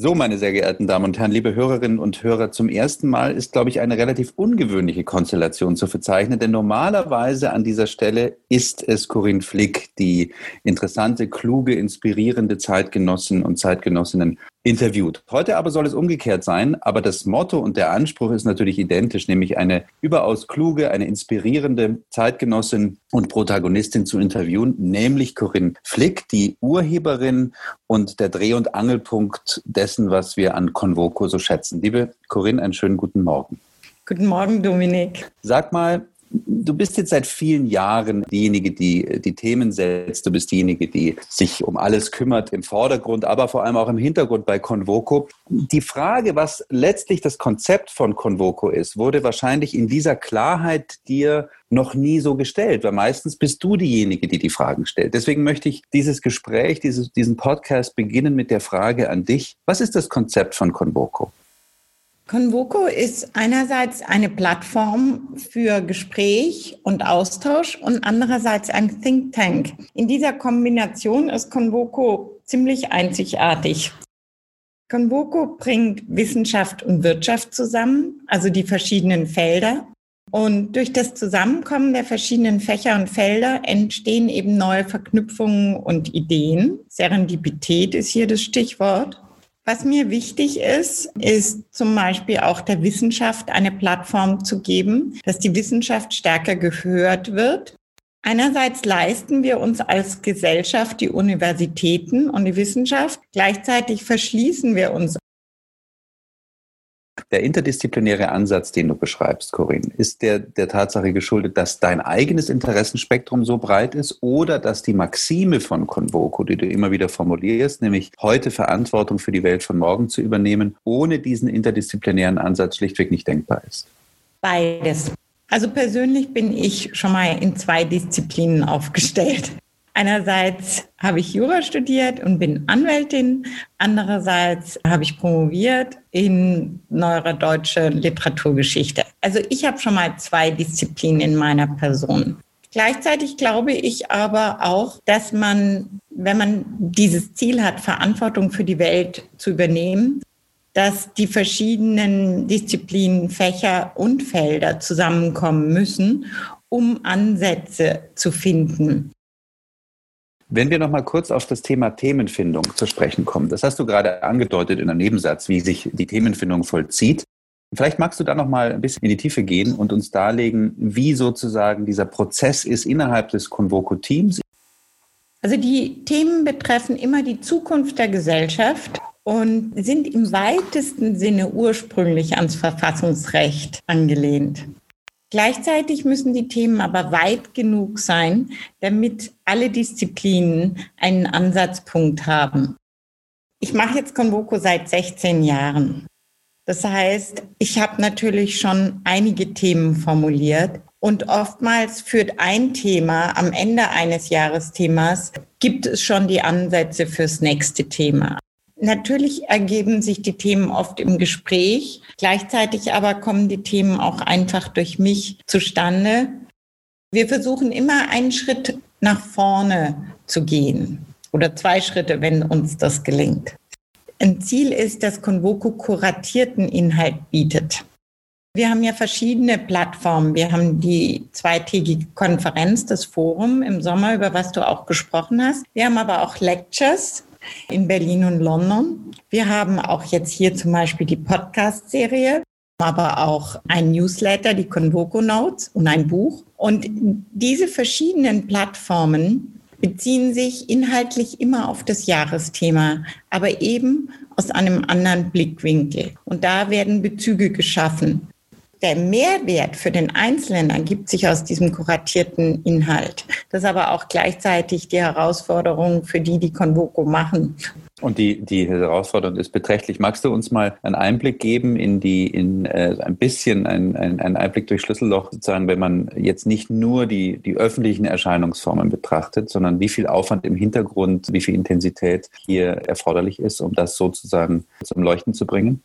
So, meine sehr geehrten Damen und Herren, liebe Hörerinnen und Hörer, zum ersten Mal ist, glaube ich, eine relativ ungewöhnliche Konstellation zu verzeichnen, denn normalerweise an dieser Stelle ist es Corinne Flick, die interessante, kluge, inspirierende Zeitgenossin und Zeitgenossinnen interviewt. Heute aber soll es umgekehrt sein, aber das Motto und der Anspruch ist natürlich identisch, nämlich eine überaus kluge, eine inspirierende Zeitgenossin und Protagonistin zu interviewen, nämlich Corinne Flick, die Urheberin und der Dreh- und Angelpunkt dessen, was wir an Convoco so schätzen. Liebe Corinne, einen schönen guten Morgen. Guten Morgen, Dominik. Sag mal, Du bist jetzt seit vielen Jahren diejenige, die die Themen setzt. Du bist diejenige, die sich um alles kümmert im Vordergrund, aber vor allem auch im Hintergrund bei Convoco. Die Frage, was letztlich das Konzept von Convoco ist, wurde wahrscheinlich in dieser Klarheit dir noch nie so gestellt, weil meistens bist du diejenige, die die Fragen stellt. Deswegen möchte ich dieses Gespräch, dieses, diesen Podcast beginnen mit der Frage an dich. Was ist das Konzept von Convoco? Convoco ist einerseits eine Plattform für Gespräch und Austausch und andererseits ein Think Tank. In dieser Kombination ist Convoco ziemlich einzigartig. Convoco bringt Wissenschaft und Wirtschaft zusammen, also die verschiedenen Felder. Und durch das Zusammenkommen der verschiedenen Fächer und Felder entstehen eben neue Verknüpfungen und Ideen. Serendipität ist hier das Stichwort. Was mir wichtig ist, ist zum Beispiel auch der Wissenschaft eine Plattform zu geben, dass die Wissenschaft stärker gehört wird. Einerseits leisten wir uns als Gesellschaft die Universitäten und die Wissenschaft, gleichzeitig verschließen wir uns der interdisziplinäre Ansatz, den du beschreibst, Corinne, ist der der Tatsache geschuldet, dass dein eigenes Interessenspektrum so breit ist oder dass die Maxime von Convoco, die du immer wieder formulierst, nämlich heute Verantwortung für die Welt von morgen zu übernehmen, ohne diesen interdisziplinären Ansatz schlichtweg nicht denkbar ist? Beides. Also persönlich bin ich schon mal in zwei Disziplinen aufgestellt. Einerseits habe ich Jura studiert und bin Anwältin. Andererseits habe ich promoviert in neuere deutsche Literaturgeschichte. Also ich habe schon mal zwei Disziplinen in meiner Person. Gleichzeitig glaube ich aber auch, dass man, wenn man dieses Ziel hat, Verantwortung für die Welt zu übernehmen, dass die verschiedenen Disziplinen, Fächer und Felder zusammenkommen müssen, um Ansätze zu finden. Wenn wir noch mal kurz auf das Thema Themenfindung zu sprechen kommen, das hast du gerade angedeutet in einem Nebensatz, wie sich die Themenfindung vollzieht. Vielleicht magst du da noch mal ein bisschen in die Tiefe gehen und uns darlegen, wie sozusagen dieser Prozess ist innerhalb des Convoco-Teams. Also die Themen betreffen immer die Zukunft der Gesellschaft und sind im weitesten Sinne ursprünglich ans Verfassungsrecht angelehnt. Gleichzeitig müssen die Themen aber weit genug sein, damit alle Disziplinen einen Ansatzpunkt haben. Ich mache jetzt Convoco seit 16 Jahren. Das heißt, ich habe natürlich schon einige Themen formuliert und oftmals führt ein Thema am Ende eines Jahresthemas, gibt es schon die Ansätze fürs nächste Thema. Natürlich ergeben sich die Themen oft im Gespräch. Gleichzeitig aber kommen die Themen auch einfach durch mich zustande. Wir versuchen immer einen Schritt nach vorne zu gehen oder zwei Schritte, wenn uns das gelingt. Ein Ziel ist, dass Convoco kuratierten Inhalt bietet. Wir haben ja verschiedene Plattformen. Wir haben die zweitägige Konferenz, das Forum im Sommer, über was du auch gesprochen hast. Wir haben aber auch Lectures, in Berlin und London. Wir haben auch jetzt hier zum Beispiel die Podcast-Serie, aber auch ein Newsletter, die Convoco Notes und ein Buch. Und diese verschiedenen Plattformen beziehen sich inhaltlich immer auf das Jahresthema, aber eben aus einem anderen Blickwinkel. Und da werden Bezüge geschaffen der Mehrwert für den Einzelnen ergibt sich aus diesem kuratierten Inhalt. Das ist aber auch gleichzeitig die Herausforderung für die, die Convoco machen. Und die, die Herausforderung ist beträchtlich. Magst du uns mal einen Einblick geben in die, in äh, ein bisschen ein, ein, ein Einblick durch Schlüsselloch, sozusagen, wenn man jetzt nicht nur die, die öffentlichen Erscheinungsformen betrachtet, sondern wie viel Aufwand im Hintergrund, wie viel Intensität hier erforderlich ist, um das sozusagen zum Leuchten zu bringen?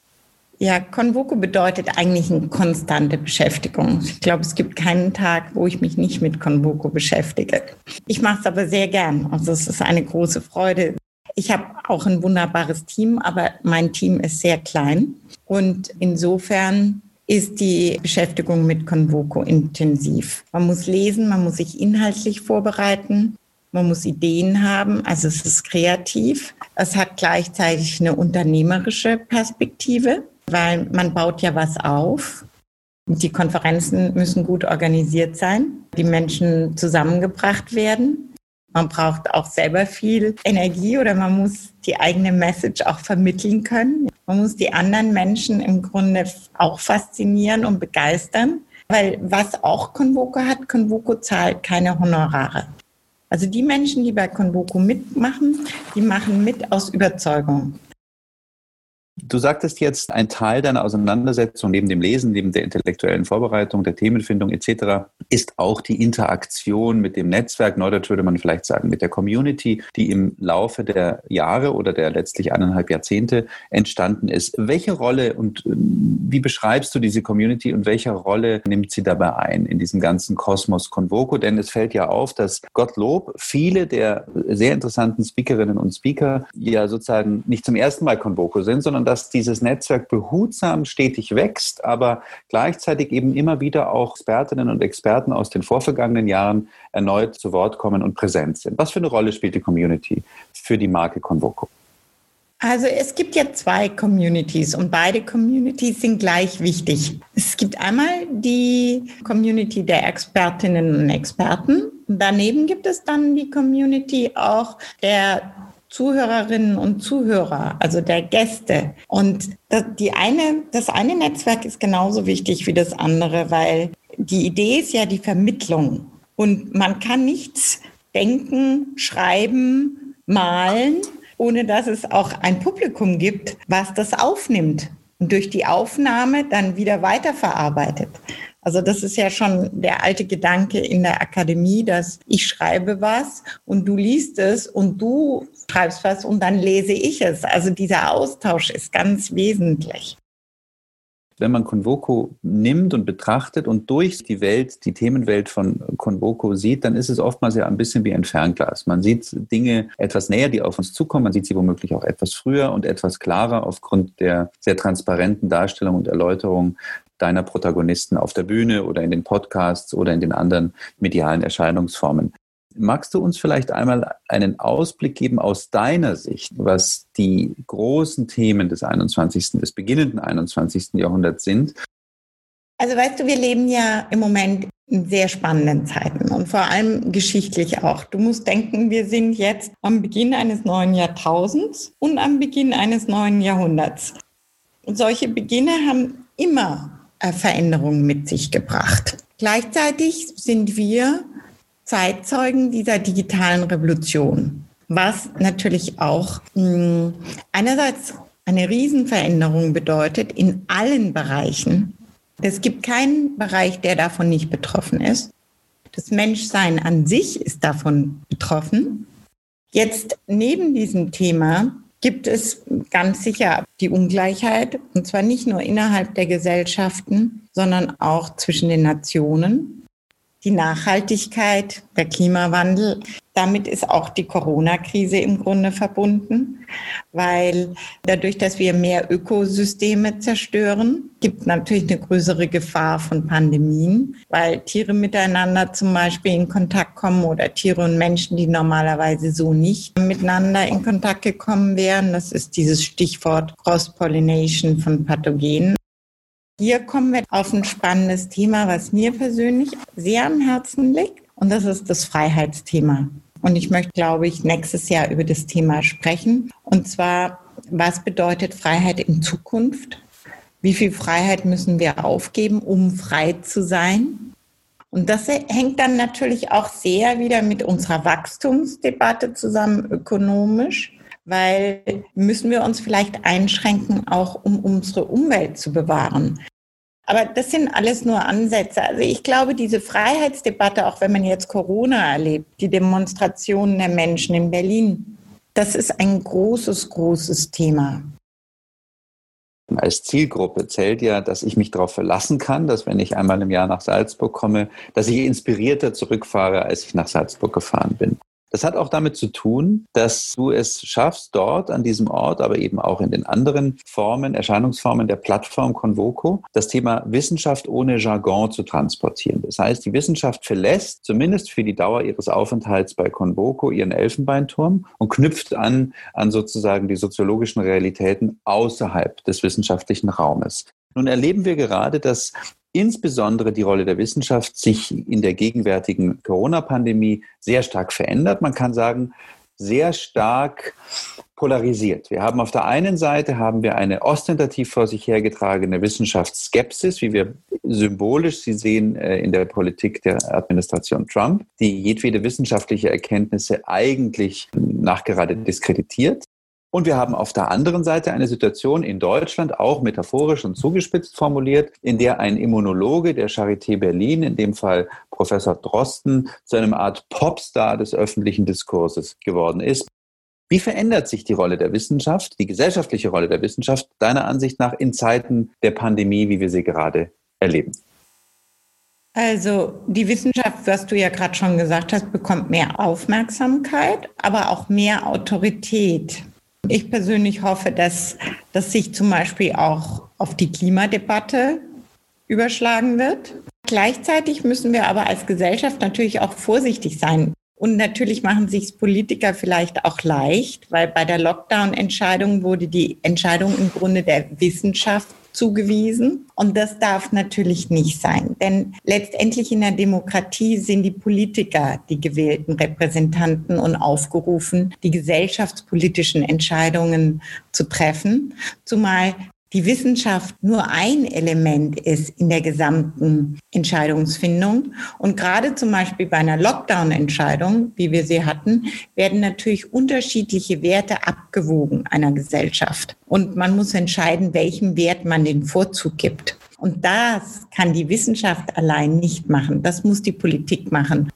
Ja, Convoco bedeutet eigentlich eine konstante Beschäftigung. Ich glaube, es gibt keinen Tag, wo ich mich nicht mit Convoco beschäftige. Ich mache es aber sehr gern. Also es ist eine große Freude. Ich habe auch ein wunderbares Team, aber mein Team ist sehr klein. Und insofern ist die Beschäftigung mit Convoco intensiv. Man muss lesen, man muss sich inhaltlich vorbereiten, man muss Ideen haben, also es ist kreativ. Es hat gleichzeitig eine unternehmerische Perspektive, weil man baut ja was auf. Die Konferenzen müssen gut organisiert sein, die Menschen zusammengebracht werden. Man braucht auch selber viel Energie oder man muss die eigene Message auch vermitteln können. Man muss die anderen Menschen im Grunde auch faszinieren und begeistern. Weil was auch Convoco hat, Convoco zahlt keine Honorare. Also die Menschen, die bei Convoco mitmachen, die machen mit aus Überzeugung. Du sagtest jetzt, ein Teil deiner Auseinandersetzung neben dem Lesen, neben der intellektuellen Vorbereitung, der Themenfindung etc. ist auch die Interaktion mit dem Netzwerk, neudeutsch würde man vielleicht sagen, mit der Community, die im Laufe der Jahre oder der letztlich eineinhalb Jahrzehnte entstanden ist. Welche Rolle und ähm, wie beschreibst du diese Community und welche Rolle nimmt sie dabei ein in diesem ganzen Kosmos Convoco? Denn es fällt ja auf, dass Gottlob viele der sehr interessanten Speakerinnen und Speaker ja sozusagen nicht zum ersten Mal Convoco sind, sondern dass dieses Netzwerk behutsam stetig wächst, aber gleichzeitig eben immer wieder auch Expertinnen und Experten aus den vorvergangenen Jahren erneut zu Wort kommen und präsent sind. Was für eine Rolle spielt die Community für die Marke Convoco? Also es gibt ja zwei Communities und beide Communities sind gleich wichtig. Es gibt einmal die Community der Expertinnen und Experten. Daneben gibt es dann die Community auch der Zuhörerinnen und Zuhörer, also der Gäste. Und das, die eine, das eine Netzwerk ist genauso wichtig wie das andere, weil die Idee ist ja die Vermittlung. Und man kann nichts denken, schreiben, malen, ohne dass es auch ein Publikum gibt, was das aufnimmt und durch die Aufnahme dann wieder weiterverarbeitet. Also das ist ja schon der alte Gedanke in der Akademie, dass ich schreibe was und du liest es und du schreibst was und dann lese ich es. Also dieser Austausch ist ganz wesentlich. Wenn man Convoco nimmt und betrachtet und durch die Welt, die Themenwelt von Convoco sieht, dann ist es oftmals ja ein bisschen wie ein Fernglas. Man sieht Dinge etwas näher, die auf uns zukommen. Man sieht sie womöglich auch etwas früher und etwas klarer aufgrund der sehr transparenten Darstellung und Erläuterung deiner Protagonisten auf der Bühne oder in den Podcasts oder in den anderen medialen Erscheinungsformen. Magst du uns vielleicht einmal einen Ausblick geben aus deiner Sicht, was die großen Themen des 21., des beginnenden 21. Jahrhunderts sind? Also weißt du, wir leben ja im Moment in sehr spannenden Zeiten und vor allem geschichtlich auch. Du musst denken, wir sind jetzt am Beginn eines neuen Jahrtausends und am Beginn eines neuen Jahrhunderts. Und solche Beginne haben immer äh, Veränderungen mit sich gebracht. Gleichzeitig sind wir Zeitzeugen dieser digitalen Revolution, was natürlich auch mh, hm, einerseits eine Riesenveränderung bedeutet in allen Bereichen. Es gibt keinen Bereich, der davon nicht betroffen ist. Das Menschsein an sich ist davon betroffen. Jetzt neben diesem Thema gibt es ganz sicher die Ungleichheit, und zwar nicht nur innerhalb der Gesellschaften, sondern auch zwischen den Nationen die Nachhaltigkeit, der Klimawandel. Damit ist auch die Corona-Krise im Grunde verbunden, weil dadurch, dass wir mehr Ökosysteme zerstören, gibt natürlich eine größere Gefahr von Pandemien, weil Tiere miteinander zum Beispiel in Kontakt kommen oder Tiere und Menschen, die normalerweise so nicht miteinander in Kontakt gekommen wären. Das ist dieses Stichwort Cross-Pollination von Pathogenen. Hier kommen wir auf ein spannendes Thema, was mir persönlich sehr am Herzen liegt. Und das ist das Freiheitsthema. Und ich möchte, glaube ich, nächstes Jahr über das Thema sprechen. Und zwar, was bedeutet Freiheit in Zukunft? Wie viel Freiheit müssen wir aufgeben, um frei zu sein? Und das hängt dann natürlich auch sehr wieder mit unserer Wachstumsdebatte zusammen, ökonomisch weil müssen wir uns vielleicht einschränken, auch um unsere Umwelt zu bewahren. Aber das sind alles nur Ansätze. Also ich glaube, diese Freiheitsdebatte, auch wenn man jetzt Corona erlebt, die Demonstrationen der Menschen in Berlin, das ist ein großes, großes Thema. Als Zielgruppe zählt ja, dass ich mich darauf verlassen kann, dass wenn ich einmal im Jahr nach Salzburg komme, dass ich inspirierter zurückfahre, als ich nach Salzburg gefahren bin. Das hat auch damit zu tun, dass du es schaffst, dort an diesem Ort, aber eben auch in den anderen Formen, Erscheinungsformen der Plattform Convoco, das Thema Wissenschaft ohne Jargon zu transportieren. Das heißt, die Wissenschaft verlässt zumindest für die Dauer ihres Aufenthalts bei Convoco ihren Elfenbeinturm und knüpft an, an sozusagen die soziologischen Realitäten außerhalb des wissenschaftlichen Raumes. Nun erleben wir gerade, dass insbesondere die Rolle der Wissenschaft sich in der gegenwärtigen Corona-Pandemie sehr stark verändert. Man kann sagen, sehr stark polarisiert. Wir haben auf der einen Seite haben wir eine ostentativ vor sich hergetragene Wissenschaftsskepsis, wie wir symbolisch sie sehen äh, in der Politik der Administration Trump, die jedwede wissenschaftliche Erkenntnisse eigentlich nachgerade diskreditiert. Und wir haben auf der anderen Seite eine Situation in Deutschland, auch metaphorisch und zugespitzt formuliert, in der ein Immunologe der Charité Berlin, in dem Fall Professor Drosten, zu einem Art Popstar des öffentlichen Diskurses geworden ist. Wie verändert sich die Rolle der Wissenschaft, die gesellschaftliche Rolle der Wissenschaft, deiner Ansicht nach in Zeiten der Pandemie, wie wir sie gerade erleben? Also die Wissenschaft, was du ja gerade schon gesagt hast, bekommt mehr Aufmerksamkeit, aber auch mehr Autorität. Ich persönlich hoffe, dass das sich zum Beispiel auch auf die Klimadebatte überschlagen wird. Gleichzeitig müssen wir aber als Gesellschaft natürlich auch vorsichtig sein. Und natürlich machen sich Politiker vielleicht auch leicht, weil bei der Lockdown-Entscheidung wurde die Entscheidung im Grunde der Wissenschaft zugewiesen. Und das darf natürlich nicht sein. Denn letztendlich in der Demokratie sind die Politiker die gewählten Repräsentanten und aufgerufen, die gesellschaftspolitischen Entscheidungen zu treffen. Zumal die Wissenschaft nur ein Element ist in der gesamten Entscheidungsfindung. Und gerade zum Beispiel bei einer Lockdown-Entscheidung, wie wir sie hatten, werden natürlich unterschiedliche Werte abgewogen einer Gesellschaft. Und man muss entscheiden, welchem Wert man den Vorzug gibt. Und das kann die Wissenschaft allein nicht machen. Das muss die Politik machen.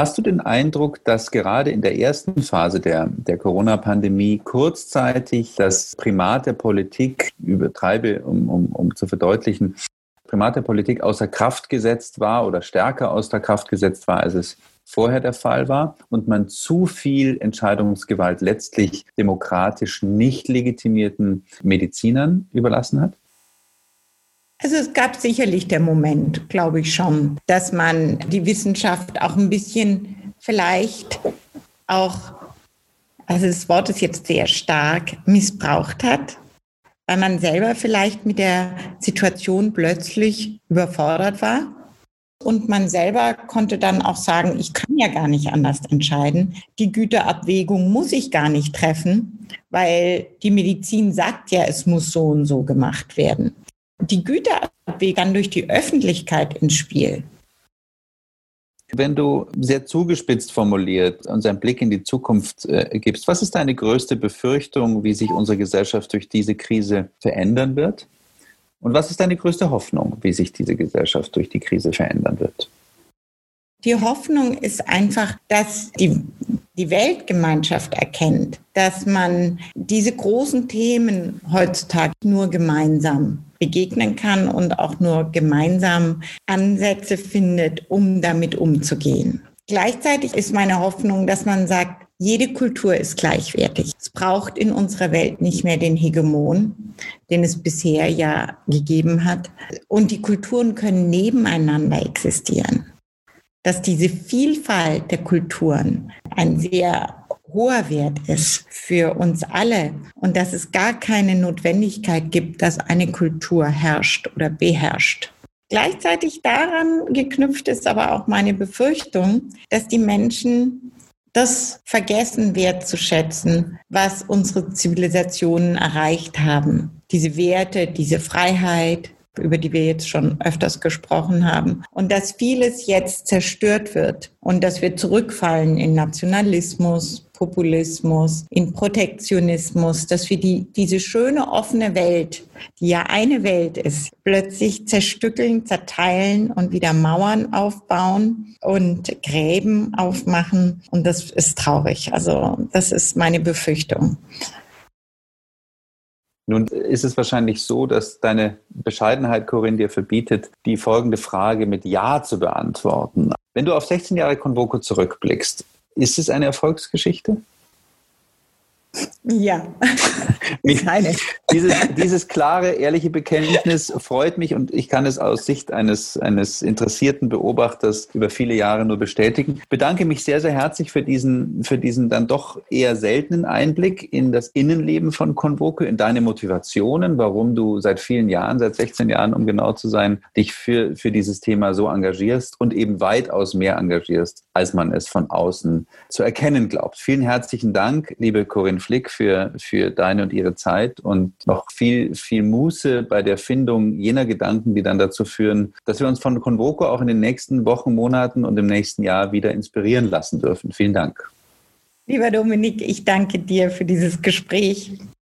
Hast du den Eindruck, dass gerade in der ersten Phase der, der Corona-Pandemie kurzzeitig das Primat der Politik, übertreibe, um, um, um zu verdeutlichen, Primat der Politik außer Kraft gesetzt war oder stärker außer Kraft gesetzt war, als es vorher der Fall war und man zu viel Entscheidungsgewalt letztlich demokratisch nicht legitimierten Medizinern überlassen hat? Also es gab sicherlich der Moment, glaube ich schon, dass man die Wissenschaft auch ein bisschen vielleicht auch, also das Wort ist jetzt sehr stark, missbraucht hat, weil man selber vielleicht mit der Situation plötzlich überfordert war. Und man selber konnte dann auch sagen, ich kann ja gar nicht anders entscheiden. Die Güterabwägung muss ich gar nicht treffen, weil die Medizin sagt ja, es muss so und so gemacht werden die Güterabwägung dann durch die Öffentlichkeit ins Spiel. Wenn du sehr zugespitzt formuliert unseren Blick in die Zukunft äh, gibst, was ist deine größte Befürchtung, wie sich unsere Gesellschaft durch diese Krise verändern wird? Und was ist deine größte Hoffnung, wie sich diese Gesellschaft durch die Krise verändern wird? Die Hoffnung ist einfach, dass die, die Weltgemeinschaft erkennt, dass man diese großen Themen heutzutage nur gemeinsam begegnen kann und auch nur gemeinsam Ansätze findet, um damit umzugehen. Gleichzeitig ist meine Hoffnung, dass man sagt, jede Kultur ist gleichwertig. Es braucht in unserer Welt nicht mehr den Hegemon, den es bisher ja gegeben hat. Und die Kulturen können nebeneinander existieren dass diese Vielfalt der Kulturen ein sehr hoher Wert ist für uns alle und dass es gar keine Notwendigkeit gibt, dass eine Kultur herrscht oder beherrscht. Gleichzeitig daran geknüpft ist aber auch meine Befürchtung, dass die Menschen das vergessen wertzuschätzen, was unsere Zivilisationen erreicht haben. Diese Werte, diese Freiheit, über die wir jetzt schon öfters gesprochen haben. Und dass vieles jetzt zerstört wird und dass wir zurückfallen in Nationalismus, Populismus, in Protektionismus, dass wir die, diese schöne offene Welt, die ja eine Welt ist, plötzlich zerstückeln, zerteilen und wieder Mauern aufbauen und Gräben aufmachen. Und das ist traurig. Also das ist meine Befürchtung. Nun ist es wahrscheinlich so, dass deine Bescheidenheit, Corinne, dir verbietet, die folgende Frage mit Ja zu beantworten. Wenn du auf 16 Jahre Convoco zurückblickst, Ist es eine Erfolgsgeschichte? Ja, ist eine. Dieses, dieses klare, ehrliche Bekenntnis freut mich und ich kann es aus Sicht eines, eines interessierten Beobachters über viele Jahre nur bestätigen. Bedanke mich sehr, sehr herzlich für diesen, für diesen dann doch eher seltenen Einblick in das Innenleben von Convoco, in deine Motivationen, warum du seit vielen Jahren, seit 16 Jahren, um genau zu sein, dich für, für dieses Thema so engagierst und eben weitaus mehr engagierst, als man es von außen zu erkennen glaubt. Vielen herzlichen Dank, liebe Corinne Flick, für, für deine und ihre Zeit und noch viel, viel Muße bei der Findung jener Gedanken, die dann dazu führen, dass wir uns von Convoco auch in den nächsten Wochen, Monaten und im nächsten Jahr wieder inspirieren lassen dürfen. Vielen Dank. Lieber Dominik, ich danke dir für dieses Gespräch.